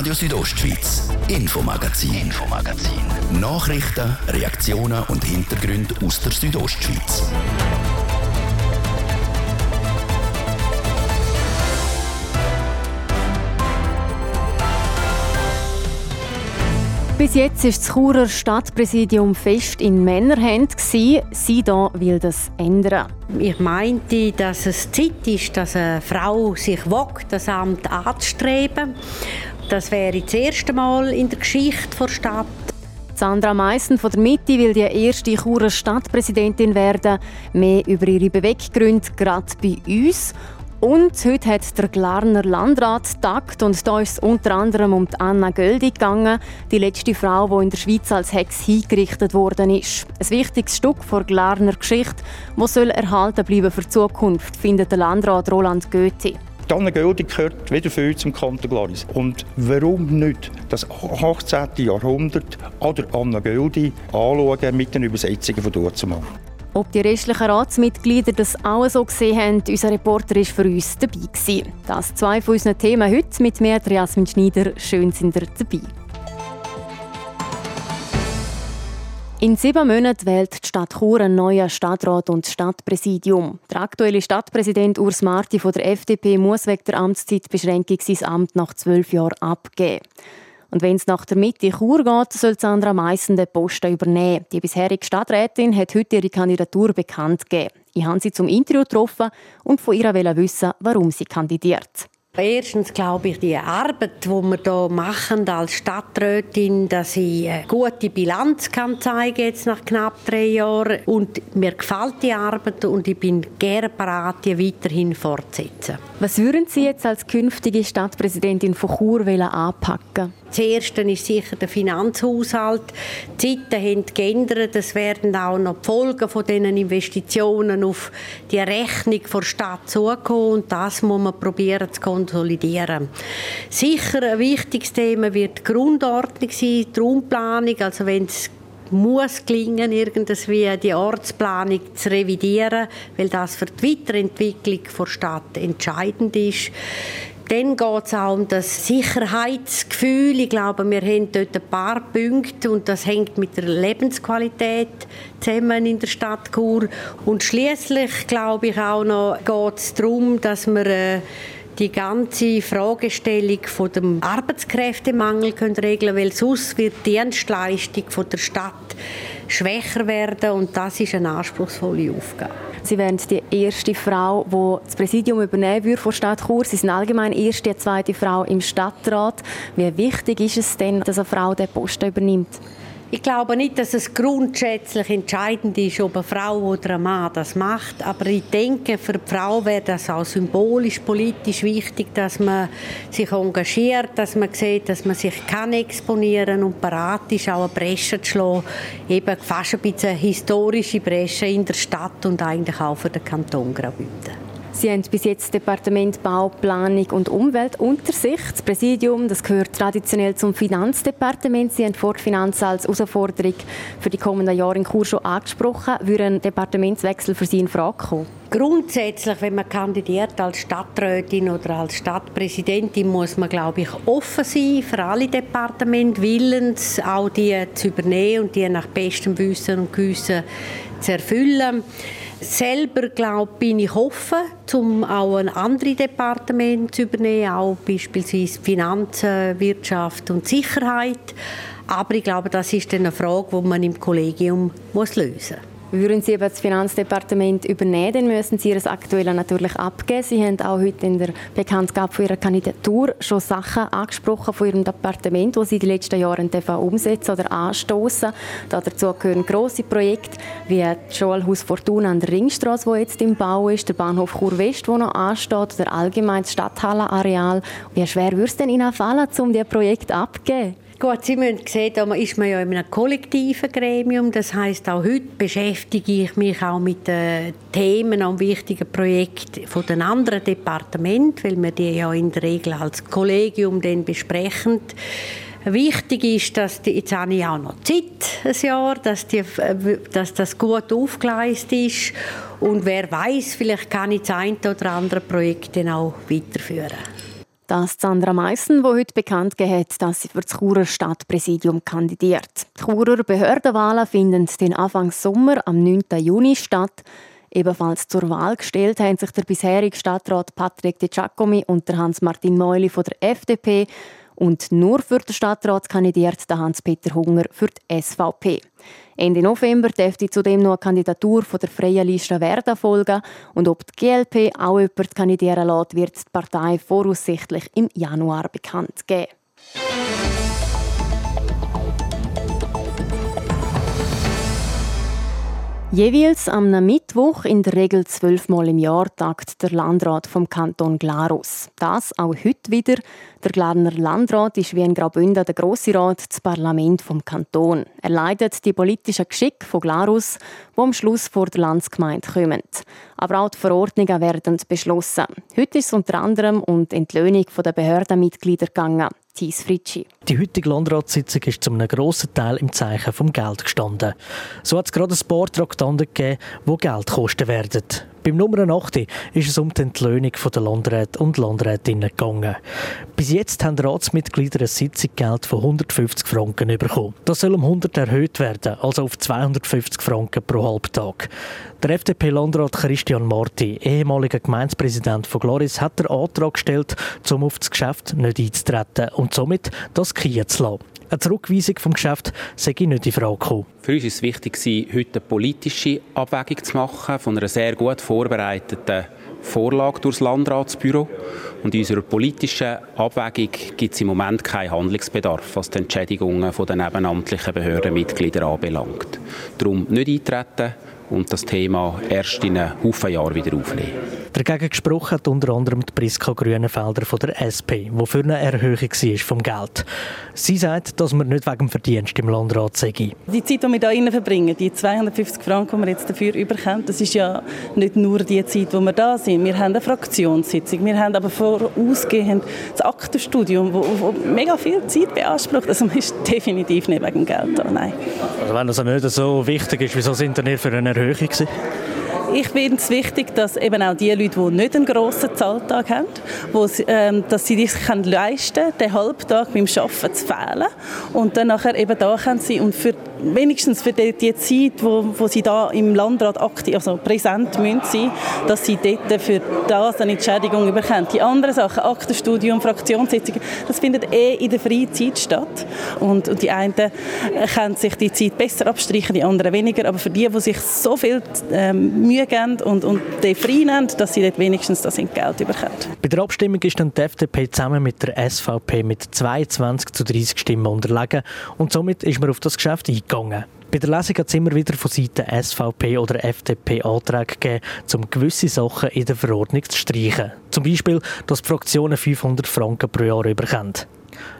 Radio Südostschweiz, Infomagazin, Infomagazin. Nachrichten, Reaktionen und Hintergründe aus der Südostschweiz. Bis jetzt war das Churer Stadtpräsidium fest in Männerhand. Sie hier will das ändern. Ich meinte, dass es Zeit ist, dass eine Frau sich wagt, das Amt anzustreben. Das wäre das erste Mal in der Geschichte der Stadt. Sandra Meissen von der Mitte will die erste Churer Stadtpräsidentin werden. Mehr über ihre Beweggründe gerade bei uns. Und heute hat der Glarner Landrat tagt und da ist es unter anderem um Anna Göldi gegangen, die letzte Frau, die in der Schweiz als Hex hingerichtet worden ist. Ein wichtiges Stück der Glarner Geschichte, das soll erhalten bleiben für die Zukunft, findet der Landrat Roland Goethe. Anna Göldi gehört wieder viel zum Kanton Glaris. Und warum nicht das 18. Jahrhundert oder Anna Göldi anschauen mit den Übersetzungen von machen? Ob die restlichen Ratsmitglieder das auch so gesehen haben, unser Reporter war für uns dabei. Gewesen. Das zwei von unseren Themen heute mit mir, Jasmin Schneider. Schön sind ihr dabei. In sieben Monaten wählt die Stadt Chur einen neuen Stadtrat und Stadtpräsidium. Der aktuelle Stadtpräsident Urs Marti von der FDP muss wegen der Amtszeitbeschränkung sein Amt nach zwölf Jahren abgeben. Und wenn es nach der Mitte Chur geht, soll Sandra Meissen den Posten übernehmen. Die bisherige Stadträtin hat heute ihre Kandidatur bekannt gegeben. Ich habe sie zum Interview getroffen und von ihr wissen, warum sie kandidiert. Erstens glaube ich, die Arbeit, die wir hier machen als Stadträtin, dass ich eine gute Bilanz kann zeigen jetzt nach knapp drei Jahren. Und mir gefällt die Arbeit und ich bin gerne bereit, die weiterhin fortzusetzen. Was würden Sie jetzt als künftige Stadtpräsidentin von Chur anpacken? Das Erste ist sicher der Finanzhaushalt. Die Zeiten haben geändert. Es werden auch noch die Folgen von diesen Investitionen auf die Rechnung der Stadt zukommen. Und das muss man probieren zu konsolidieren. Sicher ein wichtiges Thema wird die Grundordnung sein, die Raumplanung. Also wenn es muss gelingen, irgendwie die Ortsplanung zu revidieren, weil das für die Weiterentwicklung der Stadt entscheidend ist. Dann geht es auch um das Sicherheitsgefühl. Ich glaube, wir haben dort ein paar Punkte und das hängt mit der Lebensqualität zusammen in der Stadt Chur. Und schließlich glaube ich auch noch geht es darum, dass wir äh, die ganze Fragestellung von dem Arbeitskräftemangel können regeln, weil sonst wird die Dienstleistung von der Stadt schwächer werden und das ist eine anspruchsvolle Aufgabe. Sie wären die erste Frau, die das Präsidium übernehmen würde von Stadt Chur. Sie sind allgemein erste, zweite Frau im Stadtrat. Wie wichtig ist es denn, dass eine Frau den Posten übernimmt? Ich glaube nicht, dass es grundsätzlich entscheidend ist, ob eine Frau oder ein Mann das macht. Aber ich denke, für die Frau wäre das auch symbolisch, politisch wichtig, dass man sich engagiert, dass man sieht, dass man sich kann exponieren und bereit ist, auch eine Bresche zu schlagen. Eben fast ein bisschen historische Bresche in der Stadt und eigentlich auch für den Kanton Graubünden. Sie haben bis jetzt das Departement Bau, Planung und Umwelt unter sich. Das Präsidium das gehört traditionell zum Finanzdepartement. Sie haben vor die Finanzen als Herausforderung für die kommenden Jahre in Chur schon angesprochen. Würde ein Departementswechsel für Sie in Frage kommen? Grundsätzlich, wenn man kandidiert als Stadträtin oder als Stadtpräsidentin, muss man, glaube ich, offen sein für alle Departemente, willens auch die zu übernehmen und die nach bestem Wissen und Gewissen zu erfüllen. Selber glaube bin ich offen, um auch ein anderes Departement zu übernehmen, auch beispielsweise Finanzen, Wirtschaft und Sicherheit. Aber ich glaube, das ist eine Frage, die man im Kollegium muss lösen muss. Würden Sie das Finanzdepartement übernehmen, dann müssen Sie das aktuelle natürlich abgeben. Sie haben auch heute in der Bekanntgabe von Ihrer Kandidatur schon Sachen angesprochen von Ihrem Departement, die Sie die letzten Jahre umsetzen oder anstoßen. Dazu gehören grosse Projekte wie das Schulhaus Fortuna an der Ringstraße, wo jetzt im Bau ist, der Bahnhof Chur West, wo noch ansteht, oder allgemein das Stadthallenareal. Wie schwer würde es denn Ihnen fallen, um dieses Projekt abzugeben? Gut, Sie müssen sehen, da ist man ja in einem kollektiven Gremium. Das heißt, auch heute beschäftige ich mich auch mit den Themen und wichtigen Projekten von den anderen Departementen, weil wir die ja in der Regel als Kollegium dann besprechen. Wichtig ist, dass die, jetzt habe ich auch noch Zeit, ein Jahr, dass, die, dass das gut aufgeleistet ist. Und wer weiß, vielleicht kann ich das eine oder andere Projekt dann auch weiterführen. Das Sandra Meissen, die heute bekannt hat, dass sie für das Churer Stadtpräsidium kandidiert. Die Churer Behördenwahlen finden den Anfang Sommer am 9. Juni statt. Ebenfalls zur Wahl gestellt haben sich der bisherige Stadtrat Patrick De Giacomi und Hans-Martin Meuli von der FDP und nur für den Stadtrat kandidiert Hans-Peter Hunger für die SVP. Ende November dürfte zudem noch eine Kandidatur von der Freien Liste Verda folgen und ob die GLP auch jemand kandidieren lässt, wird die Partei voraussichtlich im Januar bekannt geben. Jeweils am Mittwoch, in der Regel zwölfmal im Jahr, tagt der Landrat vom Kanton Glarus. Das auch heute wieder. Der Glarner Landrat ist wie in Graubünden der Grosse Rat, das Parlament vom Kanton. Er leitet die politischen Geschicke von Glarus, die am Schluss vor der Landsgemeinde kommen. Aber auch die Verordnungen werden beschlossen. Heute ist es unter anderem um die Entlöhnung der Behördenmitglieder gegangen. Thies Fritschi. Die heutige Landratssitzung ist zu einem grossen Teil im Zeichen vom Geld gestanden. So hat es gerade ein paar Traktanten gegeben, die Geld kosten werden. Beim Nummer 8 ist es um die Entlöhnung der Landräte und Landrätinnen gegangen. Bis jetzt haben Ratsmitglieder ein Sitzungsgeld von 150 Franken bekommen. Das soll um 100 erhöht werden, also auf 250 Franken pro Halbtag. Der FDP-Landrat Christian Marti, ehemaliger Gemeindepräsident von Gloris, hat den Antrag gestellt, um auf das Geschäft nicht einzutreten und somit das Kiehen zu lassen. Eine Zurückweisung vom Geschäft sei nicht in Frage gekommen. Für uns war es wichtig, heute eine politische Abwägung zu machen von einer sehr gut vorbereiteten Vorlage durch das Landratsbüro. Und in unserer politischen Abwägung gibt es im Moment keinen Handlungsbedarf, was die Entschädigungen der nebenamtlichen Behördenmitglieder anbelangt. Darum nicht eintreten und das Thema erst in einem Haufen Jahren wieder aufnehmen. Dagegen gesprochen hat unter anderem die Priska Grünenfelder von der SP, die für eine Erhöhung war vom Geld. Sie sagt, dass man nicht wegen dem Verdienst im Landrat sei. Die Zeit, die wir hier verbringen, die 250 Franken, die wir jetzt dafür überkommen, das ist ja nicht nur die Zeit, wo wir da sind. Wir haben eine Fraktionssitzung, wir haben aber vorausgehend das Aktenstudium, das mega viel Zeit beansprucht. Also man ist definitiv nicht wegen dem Geld da, nein. Also wenn das nicht so wichtig ist, wieso sind ihr für eine Erhöhung gewesen? Ich finde es wichtig, dass eben auch die Leute, die nicht einen grossen Zahltag haben, wo sie, ähm, dass sie sich leisten können, den Halbtag beim Arbeiten zu fehlen und dann nachher eben da können sie und für wenigstens für die, die Zeit, wo, wo sie da im Landrat aktiv, also präsent müssen sein, dass sie dort für das eine Entschädigung bekommen. Die anderen Sachen, Aktenstudium, Fraktionssitzungen, das findet eh in der freien Zeit statt und, und die einen können sich die Zeit besser abstreichen, die anderen weniger, aber für die, die sich so viel ähm, Mühe geben und, und die frei nehmen, dass sie dort wenigstens das Geld bekommen. Bei der Abstimmung ist dann die FDP zusammen mit der SVP mit 22 zu 30 Stimmen unterlegen und somit ist man auf das Geschäft eingegangen. Bei der Lesung hat es immer wieder von Seiten SVP oder FDP Anträge gegeben, um gewisse Sachen in der Verordnung zu streichen. Zum Beispiel, dass die Fraktionen 500 Franken pro Jahr überkommen.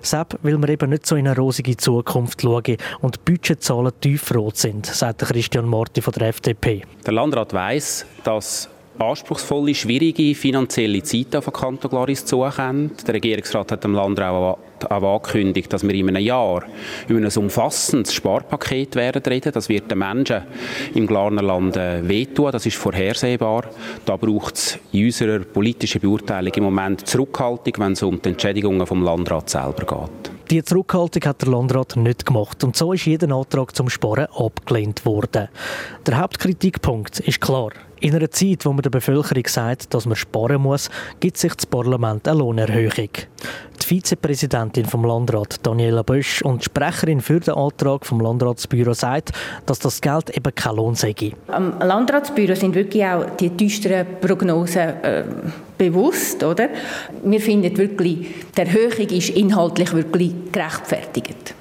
Sepp will man eben nicht so in eine rosige Zukunft schauen und Budgetzahlen tiefrot sind, sagt Christian Marti von der FDP. Der Landrat weiss, dass anspruchsvolle, schwierige finanzielle Zeiten auf den Kanton Glaris zukommen. Der Regierungsrat hat dem Land auch, auch angekündigt, dass wir in einem Jahr über ein umfassendes Sparpaket werden reden. Das wird den Menschen im Glarner Land äh, wehtun. Das ist vorhersehbar. Da braucht es in unserer politischen Beurteilung im Moment Zurückhaltung, wenn es um die Entschädigungen vom Landrat selber geht. Die Zurückhaltung hat der Landrat nicht gemacht und so ist jeder Antrag zum Sparen abgelehnt worden. Der Hauptkritikpunkt ist klar. In einer Zeit, wo man der Bevölkerung sagt, dass man sparen muss, gibt sich das Parlament eine Lohnerhöhung. Die Vizepräsidentin vom Landrat, Daniela Bösch, und die Sprecherin für den Antrag vom Landratsbüro sagt, dass das Geld eben kein Lohn sei. Am Landratsbüro sind wirklich auch die düsteren Prognosen äh, bewusst, oder? Wir finden wirklich, die Erhöhung ist inhaltlich wirklich gerechtfertigt.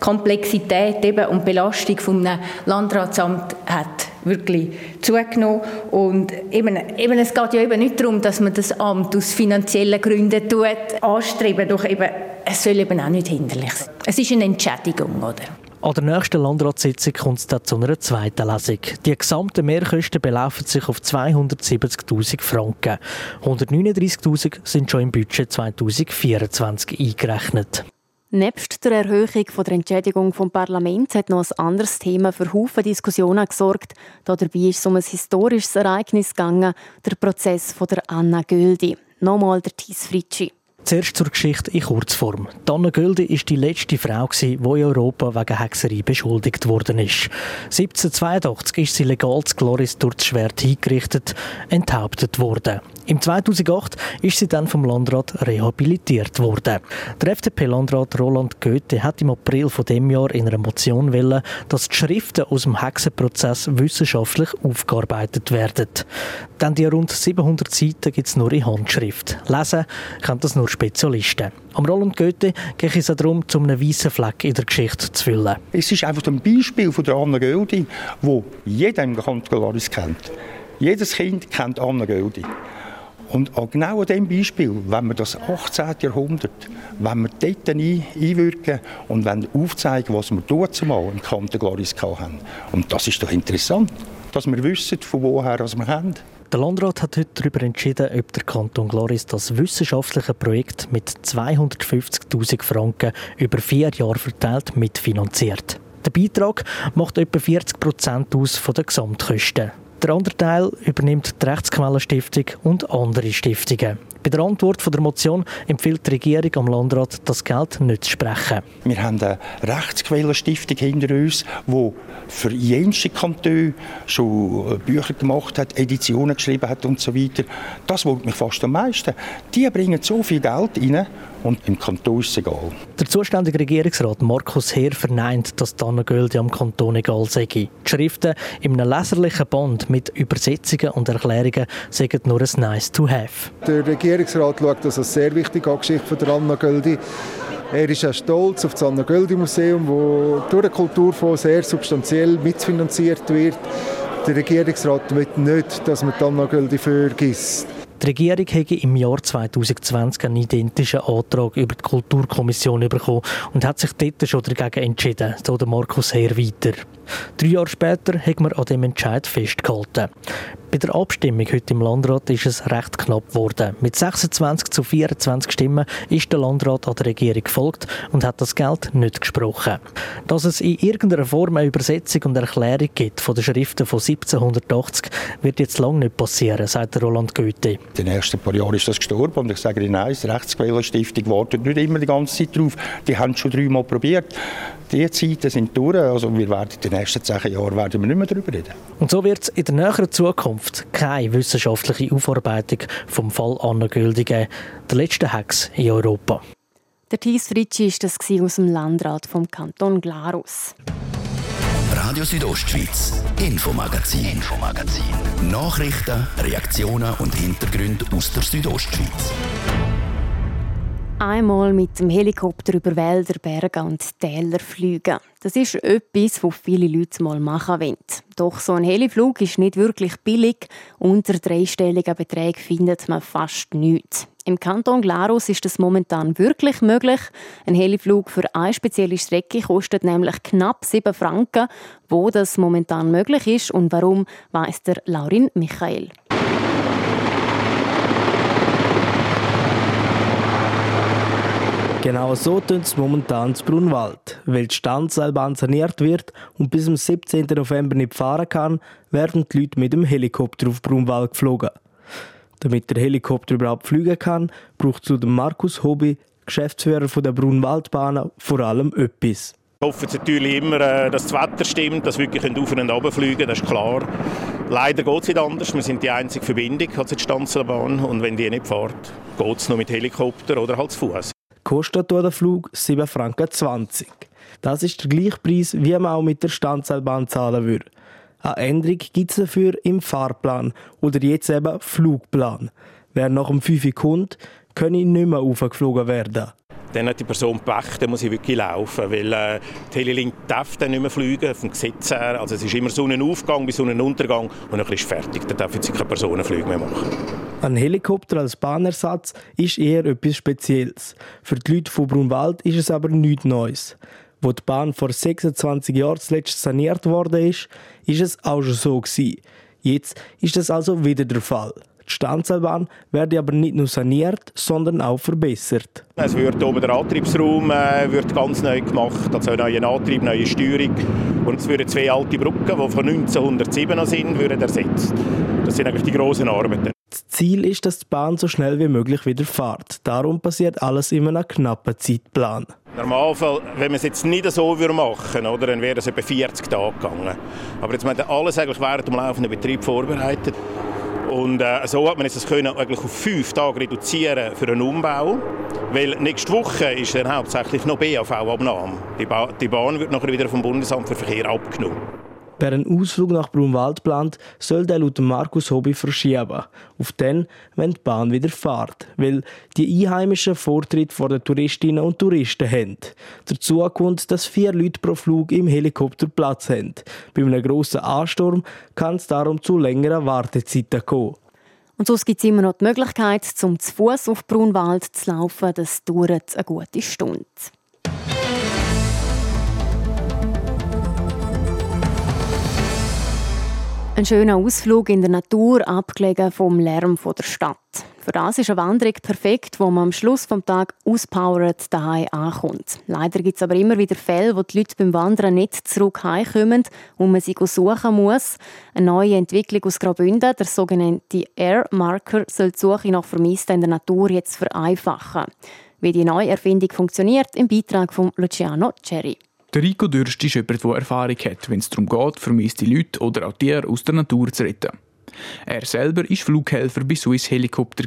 Komplexität eben und Belastung vom Landratsamt hat wirklich zugenommen. Und eben, eben, es geht ja eben nicht darum, dass man das Amt aus finanziellen Gründen tut, anstreben, doch eben, es soll eben auch nicht hinderlich sein. Es ist eine Entschädigung, oder? An der nächsten Landratssitzung kommt es dann zu einer zweiten Lesung. Die gesamten Mehrkosten belaufen sich auf 270.000 Franken. 139.000 sind schon im Budget 2024 eingerechnet. Nebst der Erhöhung der Entschädigung vom Parlament hat noch ein anderes Thema für Haufen Diskussionen gesorgt. Dabei ist es um ein historisches Ereignis gegangen, der Prozess von der Anna Göldi. Nochmal der Thies Fritschi. Zuerst zur Geschichte in Kurzform. Anna Güldi war die letzte Frau, die in Europa wegen Hexerei beschuldigt worden ist. 1782 ist sie legal zu Gloris durch das Schwert hingerichtet, enthauptet worden. Im 2008 ist sie dann vom Landrat rehabilitiert worden. Der FDP-Landrat Roland Goethe hat im April von dem Jahr in einer Motion wollen, dass die Schriften aus dem Hexenprozess wissenschaftlich aufgearbeitet werden. Denn die rund 700 Seiten gibt es nur in Handschrift. Lesen können das nur Spezialisten. Am Roland Goethe geht es darum, um einen weißen Fleck in der Geschichte zu füllen. Es ist einfach ein Beispiel von der Anna Göldi, wo jeder im Kanton kennt. Jedes Kind kennt Anna Göldi. Und auch genau an diesem Beispiel, wenn wir das 18. Jahrhundert, wenn wir dort einwirken und wenn aufzeigen, was wir dort zumal im Kanton Gloris hatten. Und das ist doch interessant, dass wir wissen, von woher wir haben. Der Landrat hat heute darüber entschieden, ob der Kanton Gloris das wissenschaftliche Projekt mit 250.000 Franken über vier Jahre verteilt mitfinanziert. Der Beitrag macht etwa 40 Prozent aus von den Gesamtkosten. Der andere Teil übernimmt die Rechtsquellenstiftung und andere Stiftungen. Bei der Antwort der Motion empfiehlt die Regierung am Landrat, das Geld nicht zu sprechen. Wir haben eine Rechtsquellenstiftung hinter uns, die für jenste Kantone schon Bücher gemacht hat, Editionen geschrieben hat und so weiter. Das wollte mich fast am meisten. Die bringen so viel Geld rein und im Kanton ist es egal. Der zuständige Regierungsrat Markus Heer verneint, dass die Annengölde am Kanton egal sei. Die Schriften in einem leserlichen Band mit Übersetzungen und Erklärungen sagen nur ein Nice to have. Der Regierungsrat schaut das als sehr wichtige Geschichte von der Anna Göldi. Er ist auch stolz auf das Anna Göldi Museum, das durch den Kulturfonds sehr substanziell mitfinanziert wird. Der Regierungsrat will nicht, dass man die Anna Göldi vergisst. Die Regierung hätte im Jahr 2020 einen identischen Antrag über die Kulturkommission bekommen und hat sich dort schon dagegen entschieden, so der Markus Heer weiter. Drei Jahre später hat man an dem Entscheid festgehalten. Bei der Abstimmung heute im Landrat ist es recht knapp geworden. Mit 26 zu 24 Stimmen ist der Landrat an der Regierung gefolgt und hat das Geld nicht gesprochen. Dass es in irgendeiner Form eine Übersetzung und Erklärung gibt von den Schriften von 1780, wird jetzt lange nicht passieren, sagt Roland Goethe. In den ersten paar Jahren ist das gestorben und ich sage Ihnen eins, die Rechtsquellenstiftung wartet nicht immer die ganze Zeit drauf. Die haben es schon dreimal probiert die Zeiten sind durch. Also wir werden in den nächsten zehn Jahren werden wir nicht mehr darüber reden. Und so wird es in der näheren Zukunft keine wissenschaftliche Aufarbeitung vom Fall Anna der letzten Hex in Europa. Der Thies Fritschi war das aus dem Landrat vom Kanton Glarus. Radio Südostschweiz, Infomagazin, Infomagazin. Nachrichten, Reaktionen und Hintergründe aus der Südostschweiz einmal mit dem Helikopter über Wälder, Berge und Täler fliegen. Das ist etwas, was viele Leute mal machen wollen. Doch so ein Heliflug ist nicht wirklich billig. Unter dreistelligen Beträgen findet man fast nichts. Im Kanton Glarus ist das momentan wirklich möglich. Ein Heliflug für eine spezielle Strecke kostet nämlich knapp 7 Franken. Wo das momentan möglich ist und warum, weiss der Laurin Michael. Genau so tut es momentan zu Brunwald. Weil die Standseilbahn saniert wird und bis zum 17. November nicht fahren kann, werden die Leute mit dem Helikopter auf Brunwald geflogen. Damit der Helikopter überhaupt fliegen kann, braucht zu dem Markus Hobby, Geschäftsführer der Brunwaldbahn, vor allem etwas. Wir hoffen natürlich immer, äh, dass das Wetter stimmt, dass wir wirklich auf und runter fliegen das ist klar. Leider geht es nicht anders. Wir sind die einzige Verbindung, also die Stanzelbahn. Und wenn die nicht fährt, geht es nur mit Helikopter oder halt zu Fuß kostet der Flug 7,20 Franken. Das ist der gleiche Preis, wie man auch mit der Standseilbahn zahlen würde. Eine Änderung gibt es dafür im Fahrplan oder jetzt eben Flugplan. Wer nach dem 5 kommt, kann nicht mehr aufgeflogen werden. Dann hat die Person Pech, dann muss sie wirklich laufen, weil äh, die Helilink darf dann nicht mehr fliegen, vom Gesetz her. Also es ist immer Sonnenaufgang bis Sonnenuntergang und dann ist fertig. Dann darf jetzt keine Personenflüge mehr machen. Ein Helikopter als Bahnersatz ist eher etwas Spezielles. Für die Leute von Brunwald ist es aber nichts Neues. Wo die Bahn vor 26 Jahren zuletzt saniert worden ist, ist es auch schon so gewesen. Jetzt ist das also wieder der Fall. Die Stanzelbahn werde aber nicht nur saniert, sondern auch verbessert. Es wird oben der Antriebsraum äh, wird ganz neu gemacht, also neuer Antrieb, neue Steuerung. Und es würden zwei alte Brücken, die von 1907 sind, würden ersetzt. Das sind eigentlich die grossen Arbeiten. Ziel ist, dass die Bahn so schnell wie möglich wieder fährt. Darum passiert alles in einem knappen Zeitplan. Normalfall, wenn wir es jetzt nicht so machen würden, dann wäre es etwa 40 Tage gegangen. Aber jetzt haben wir alles eigentlich während dem laufenden Betrieb vorbereitet. Und äh, so hat man es eigentlich auf fünf Tage reduzieren für einen Umbau. Weil nächste Woche ist dann hauptsächlich noch BAV-Abnahme. Die, ba die Bahn wird nachher wieder vom Bundesamt für Verkehr abgenommen. Wer einen Ausflug nach Brunwald plant, soll der laut Markus Hobby verschieben. Auf den, wenn die Bahn wieder fährt. Weil die Einheimischen Vortritt vor den Touristinnen und Touristen haben. Dazu kommt, dass vier Leute pro Flug im Helikopter Platz haben. Bei einem grossen Ansturm kann es darum zu längeren Wartezeiten kommen. Und sonst gibt es immer noch die Möglichkeit, zum zu Fuß auf Brunwald zu laufen. Das dauert eine gute Stunde. Ein schöner Ausflug in der Natur, abgelegen vom Lärm der Stadt. Für das ist eine Wanderung perfekt, wo man am Schluss des Tages auspowered daheim ankommt. Leider gibt es aber immer wieder Fälle, wo die Leute beim Wandern nicht zurück heimkommen und man sie suchen muss. Eine neue Entwicklung aus Graubünden, der sogenannte Air Marker, soll die Suche nach Vermissten in der Natur jetzt vereinfachen. Wie die neue Erfindung funktioniert, im Beitrag von Luciano Cherry. Der Rico Dürst ist jemand, der Erfahrung hat, wenn es darum geht, vermisste Leute oder auch Tiere aus der Natur zu retten. Er selber war Flughelfer bei Swiss Helikopter.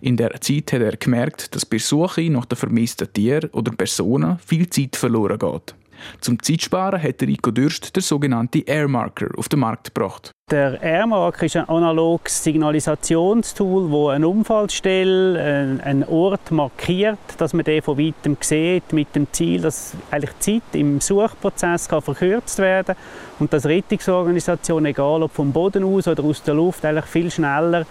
In der Zeit hat er gemerkt, dass bei Suche nach den vermissten Tieren oder Personen viel Zeit verloren geht. Zum Zeitsparen hat Rico Dürst der sogenannte Airmarker auf den Markt gebracht. Der Airmarker ist ein analoges Signalisationstool, wo eine Unfallstelle, einen Ort markiert, dass man den von weitem sieht, mit dem Ziel, dass eigentlich die Zeit im Suchprozess kann verkürzt werden und dass Rettungsorganisationen, egal ob vom Boden aus oder aus der Luft, eigentlich viel schneller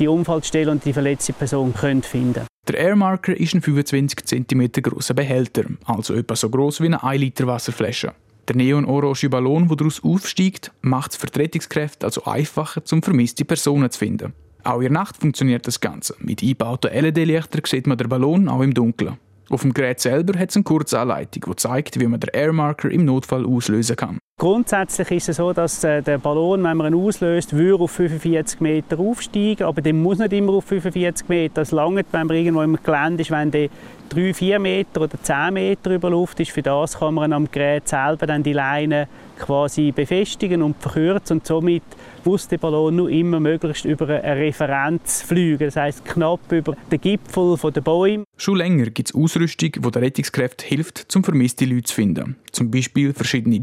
die Unfallstelle und die verletzte Person können finden Der Airmarker ist ein 25 cm grosser Behälter, also etwa so groß wie eine 1 Liter Wasserflasche. Der neon-orange Ballon, der daraus aufsteigt, macht es Rettungskräfte also einfacher, um vermisste Personen zu finden. Auch in der Nacht funktioniert das Ganze. Mit eingebauten LED-Lichtern sieht man den Ballon auch im Dunkeln. Auf dem Gerät selber hat es eine Kurzanleitung, die zeigt, wie man den Airmarker im Notfall auslösen kann. Grundsätzlich ist es so, dass äh, der Ballon, wenn man ihn auslöst, würde auf 45 Meter aufsteigen, aber der muss nicht immer auf 45 Meter. Das langt, wenn man irgendwo im Gelände ist, wenn der 3, 4 Meter oder 10 Meter über Luft ist. Für das kann man am Gerät selber dann die Leine quasi befestigen und verkürzen und somit muss der Ballon nur immer möglichst über eine Referenz fliegen, das heißt knapp über den Gipfel der Bäume. Schon länger gibt es Ausrüstung, die den Rettungskräften hilft, um vermisste Leute zu finden. Zum Beispiel verschiedene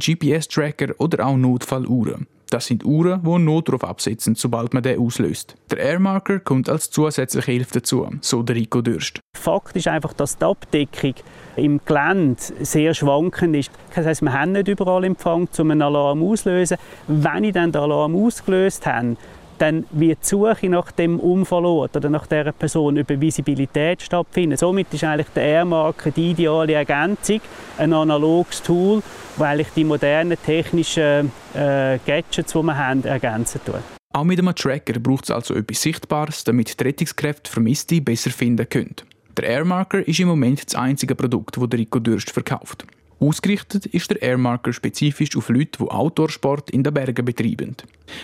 GPS-Tracker oder auch Notfalluhren. Das sind Uhren, die einen Notruf absetzen, sobald man den auslöst. Der Airmarker kommt als zusätzliche Hilfe dazu, so der Rico Dürst. Fakt ist einfach, dass die Abdeckung im Gelände sehr schwankend ist. Das heisst, wir haben nicht überall Empfang, um einen Alarm auszulösen. Wenn ich dann den Alarm ausgelöst habe, dann wird die Suche nach dem Unfallort oder nach dieser Person über Visibilität stattfinden. Somit ist eigentlich der Airmarker die ideale Ergänzung, ein analoges Tool, das eigentlich die modernen technischen äh, Gadgets, die wir haben, ergänzen tut. Auch mit einem Tracker braucht es also etwas Sichtbares, damit die Rettungskräfte Vermisste besser finden können. Der Airmarker ist im Moment das einzige Produkt, das Rico Dürst verkauft. Ausgerichtet ist der Airmarker spezifisch auf Leute, die Outdoor-Sport in den Bergen betreiben.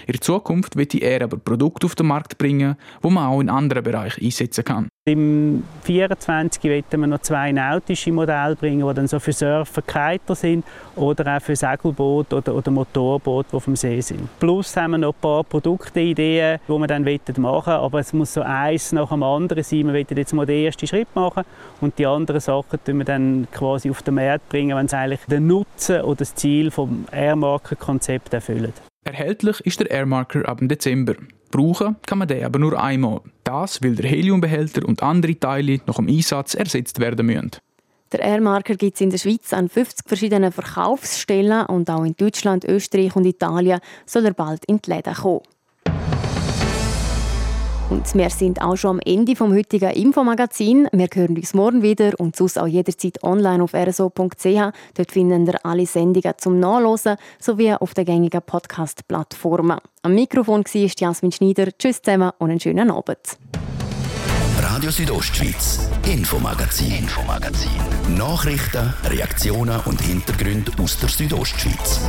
In Zukunft wird er aber Produkte auf den Markt bringen, wo man auch in anderen Bereichen einsetzen kann. Im 24 wollen wir noch zwei nautische Modelle bringen, die dann so für Surfer, Kiter sind oder auch für Segelboot oder, oder Motorboot, die auf dem See sind. Plus haben wir noch ein paar Produktideen, die wir dann machen wollen, aber es muss so eins nach dem anderen sein. Wir wollen jetzt mal den ersten Schritt machen und die anderen Sachen tun wir dann quasi auf den Markt bringen, wenn sie eigentlich den Nutzen oder das Ziel vom Airmarker-Konzept erfüllen. Erhältlich ist der Airmarker ab Dezember. Brauchen kann man den aber nur einmal. Das, weil der Heliumbehälter und andere Teile nach dem Einsatz ersetzt werden müssen. Der Airmarker gibt es in der Schweiz an 50 verschiedenen Verkaufsstellen und auch in Deutschland, Österreich und Italien soll er bald in die Läden kommen. Und wir sind auch schon am Ende vom heutigen Infomagazin. Wir hören uns morgen wieder und sonst auch jederzeit online auf rso.ch. Dort finden ihr alle Sendungen zum Nachlesen sowie auf den gängigen Podcast-Plattformen. Am Mikrofon war Jasmin Schneider. Tschüss zusammen und einen schönen Abend. Radio Südostschweiz, Infomagazin, Infomagazin. Nachrichten, Reaktionen und Hintergründe aus der Südostschweiz.